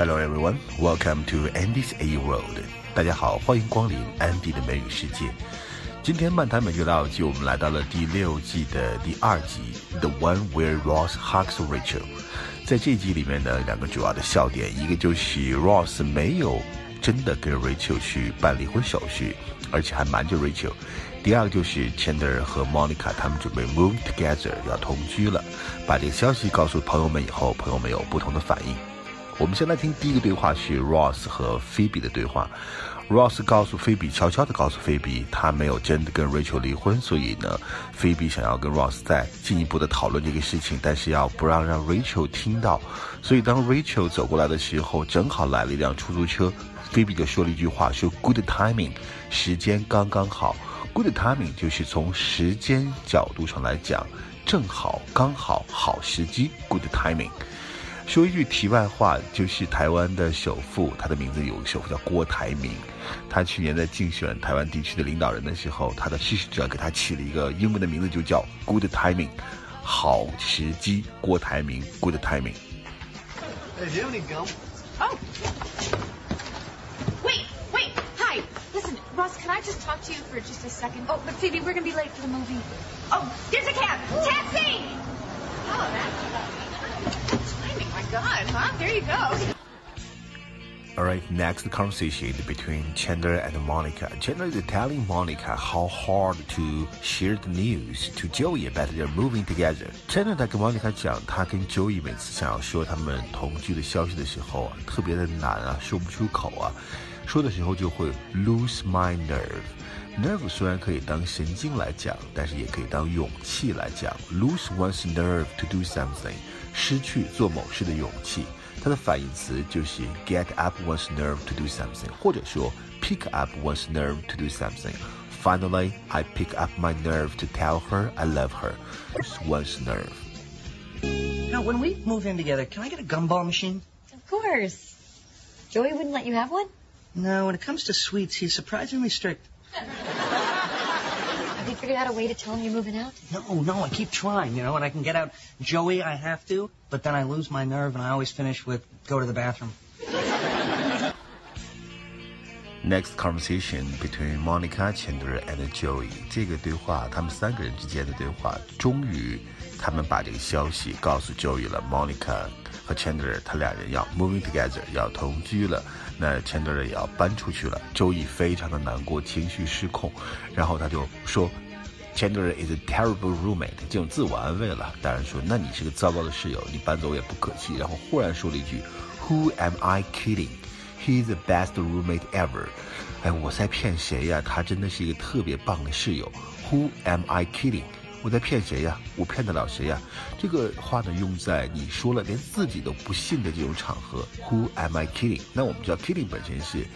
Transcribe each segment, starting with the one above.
Hello everyone, welcome to Andy's A World。大家好，欢迎光临 Andy 的美语世界。今天漫谈美剧老友记，我们来到了第六季的第二集，The One Where Ross Hugs Rachel。在这集里面呢，两个主要的笑点，一个就是 Ross 没有真的跟 Rachel 去办离婚手续，而且还瞒着 Rachel。第二个就是 Chandler 和 Monica 他们准备 move together 要同居了。把这个消息告诉朋友们以后，朋友们有不同的反应。我们先来听第一个对话是 Ross 和 Phoebe 的对话。Ross 告诉菲比，悄悄地告诉菲比，他没有真的跟 Rachel 离婚，所以呢，菲比想要跟 Ross 再进一步的讨论这个事情，但是要不让让 Rachel 听到。所以当 Rachel 走过来的时候，正好来了一辆出租车，菲比就说了一句话，说 Good timing，时间刚刚好。Good timing 就是从时间角度上来讲，正好刚好好时机。Good timing。说一句题外话，就是台湾的首富，他的名字有个首富叫郭台铭。他去年在竞选台湾地区的领导人的时候，他的支持者给他起了一个英文的名字，就叫 Good timing，好时机。郭台铭，Good timing。Oh. Wait, wait, hi. Listen, Ross, can I just talk to you for just a second? Oh, but Phoebe, we're gonna be late for the movie. Oh, there's a cab. Taxi! Oh, that's timing. My God, huh? There you go. Alright, next conversation between Chandler and Monica. Chandler is telling Monica how hard to share the news to Joey about their moving together. Chandler 在跟 Monica 讲，他跟 Joey 每次想要说他们同居的消息的时候啊，特别的难啊，说不出口啊，说的时候就会 lose my nerve。 nerve 虽然可以当神经来讲，但是也可以当勇气来讲。lose one's nerve to do something，失去做某事的勇气。它的反义词就是 get up one's nerve to do something，或者说 pick up one's nerve to do something。Finally, I pick up my nerve to tell her I love her. It's one's nerve. Now, when we move in together, can I get a gumball machine? Of course. Joey wouldn't let you have one? No, when it comes to sweets, he's surprisingly strict. Have you figured out a way to tell him you're moving out? No, no, I keep trying, you know, and I can get out Joey, I have to, but then I lose my nerve and I always finish with go to the bathroom. Next conversation between Monica, Chandler and Joey。这个对话，他们三个人之间的对话，终于 他们把这个消息告诉 Joey 了。Monica 和 Chandler 他俩人要 moving together，要同居了。那 Chandler 也要搬出去了。Joey 非常的难过，情绪失控，然后他就说。Chandler is a terrible roommate，这种自我安慰了。当然说，那你是个糟糕的室友，你搬走也不可惜。然后忽然说了一句，Who am I kidding? He's the best roommate ever。哎，我在骗谁呀？他真的是一个特别棒的室友。Who am I kidding？我在骗谁呀？我骗得了谁呀？这个话呢，用在你说了连自己都不信的这种场合。Who am I kidding？那我们知道 kidding 本身是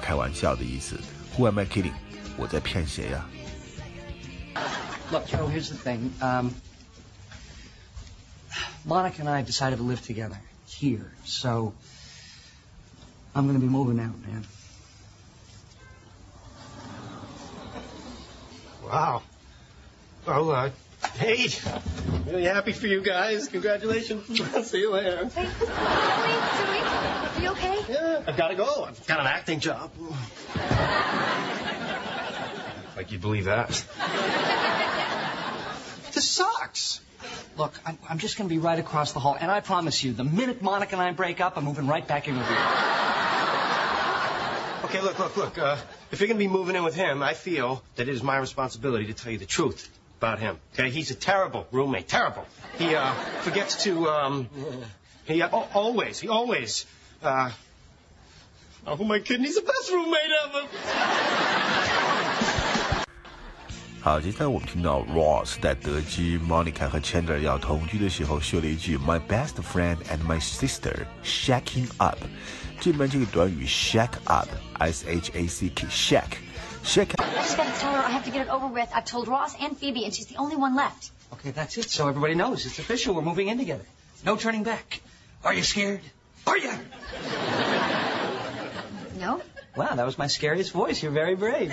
开玩笑的意思。Who am I kidding？我在骗谁呀？ Look, Joe, here's the thing. Um, Monica and I decided to live together here, so I'm going to be moving out, man. Wow. Oh, uh, hey, really happy for you guys. Congratulations. See you later. Hey, Joey, Joey, are you okay? Yeah, I've got to go. I've got an acting job. Like you'd believe that. This sucks. Look, I'm, I'm just going to be right across the hall, and I promise you, the minute Monica and I break up, I'm moving right back in with you. Okay, look, look, look. Uh, if you're going to be moving in with him, I feel that it is my responsibility to tell you the truth about him. Okay, he's a terrible roommate. Terrible. He uh, forgets to. Um, he uh, al- always, he always. Uh, oh, who am I kidding? He's the best roommate ever. 好，接下来我们听到 Ross 在得知 Monica 和 Chandler 要同居的时候，说了一句 “My best friend and my sister shacking up”。这边这个短语 shack up，s h a c k，shack。shack I just gotta tell her I have to get it over with. I've told Ross and Phoebe, and she's the only one left. Okay, that's it. So everybody knows it's official. We're moving in together. No turning back. Are you scared? Are you? No? Wow, that was my scariest voice. You're very brave.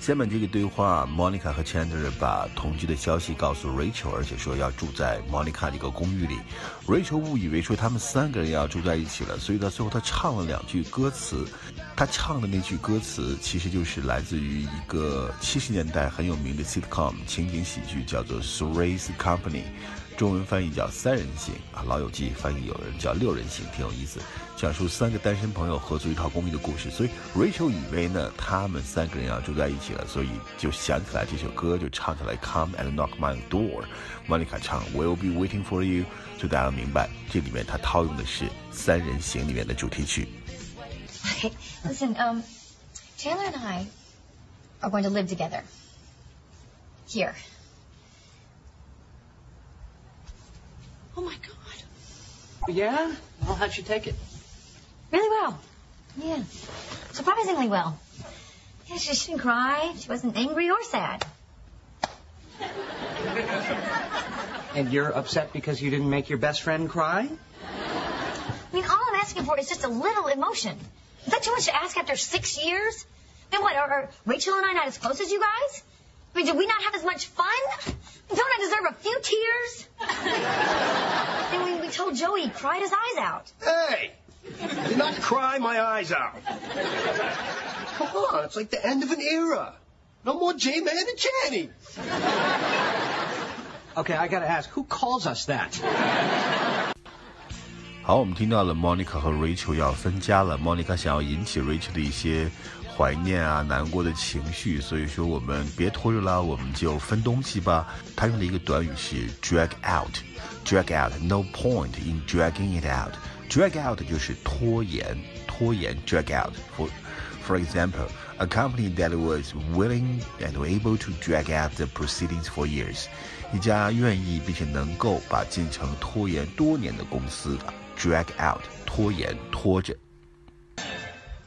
下面这个对话，Monica 和 Chandler 把同居的消息告诉 Rachel，而且说要住在 Monica 这个公寓里。Rachel 误以为说他们三个人要住在一起了，所以到最后他唱了两句歌词。 他唱的那句歌词其实就是来自于一个七十年代很有名的 sitcom 情景喜剧，叫做 Three's Company。中文翻译叫三人行啊，《老友记》翻译有人叫六人行，挺有意思，讲述三个单身朋友合租一套公寓的故事。所以 Rachel 以为呢，他们三个人要住在一起了，所以就想起来这首歌，就唱起来 Come and knock my door。Monica 唱 We'll be waiting for you，就大家明白，这里面他套用的是《三人行》里面的主题曲。Okay, listen, um, Chandler and I are going to live together. Here. Oh my God. Yeah? Well, how'd you take it? Really well. Yeah. Surprisingly well. Yeah, she, she didn't cry. She wasn't angry or sad. And you're upset because you didn't make your best friend cry? I mean, all I'm asking for is just a little emotion. Is that too much to ask after six years? Then what, are, are Rachel and I not as close as you guys? I mean, did we not have as much fun? Don't I deserve a few tears? then when we told Joey, he cried his eyes out. Hey! Did not cry my eyes out. Come on, it's like the end of an era. No more J-Man and Channy. Okay, I gotta ask, who calls us that? 好，我们听到了 Monica 和 Rachel 要分家了。Monica 想要引起 Rachel 的一些怀念啊、难过的情绪，所以说我们别拖着了，我们就分东西吧。他用的一个短语是 drag out，drag out，no point in dragging it out。drag out 就是拖延，拖延 drag out。For for example, a company that was willing and able to drag out the proceedings for years，一家愿意并且能够把进程拖延多年的公司。drag out 拖延拖着。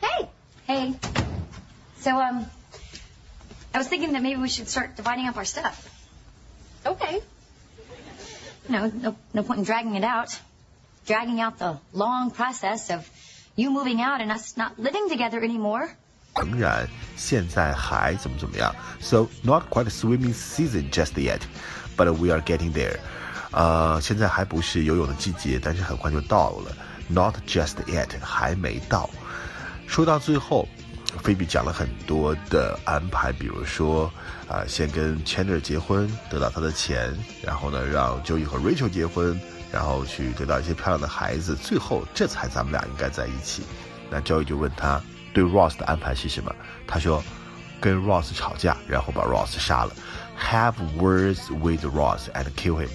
Hey! Hey. So, um, I was thinking that maybe we should start dividing up our stuff. Okay. No, no, no point in dragging it out. Dragging out the long process of you moving out and us not living together anymore. 仍然现在还怎么怎么样？So not quite a swimming season just yet, but we are getting there. 呃，现在还不是游泳的季节，但是很快就到了。Not just yet，还没到。说到最后，菲比讲了很多的安排，比如说啊、先跟 Chandler 结婚，得到他的钱，然后呢，让 Joey 和 Rachel 结婚，然后去得到一些漂亮的孩子，最后这才咱们俩应该在一起。那 Joey 就问他对 Ross 的安排是什么？他说跟 Ross 吵架，然后把 Ross 杀了。Have words with Ross and kill him.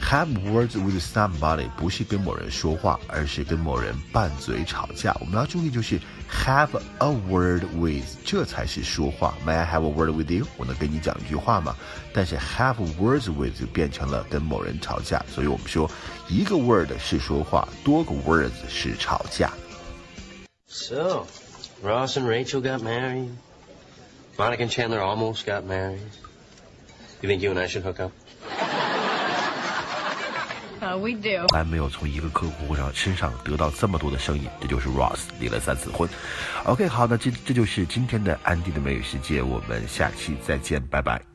Have words with somebody 不是跟某人说话，而是跟某人拌嘴吵架。我们要注意就是 have a word with，这才是说话。May I have a word with you？我能跟你讲一句话吗？但是 have words with 就变成了跟某人吵架，所以我们说一个 word 是说话，多个 words 是吵架。 So, Ross and Rachel got married. Monica and Chandler almost got married. You think you and I should hook up? Uh, we do. 还没有从一个客户上身上得到这么多的生意，这就是 Ross 离了三次婚。OK，好，那这这就是今天的安迪的美语世界，我们下期再见，拜拜。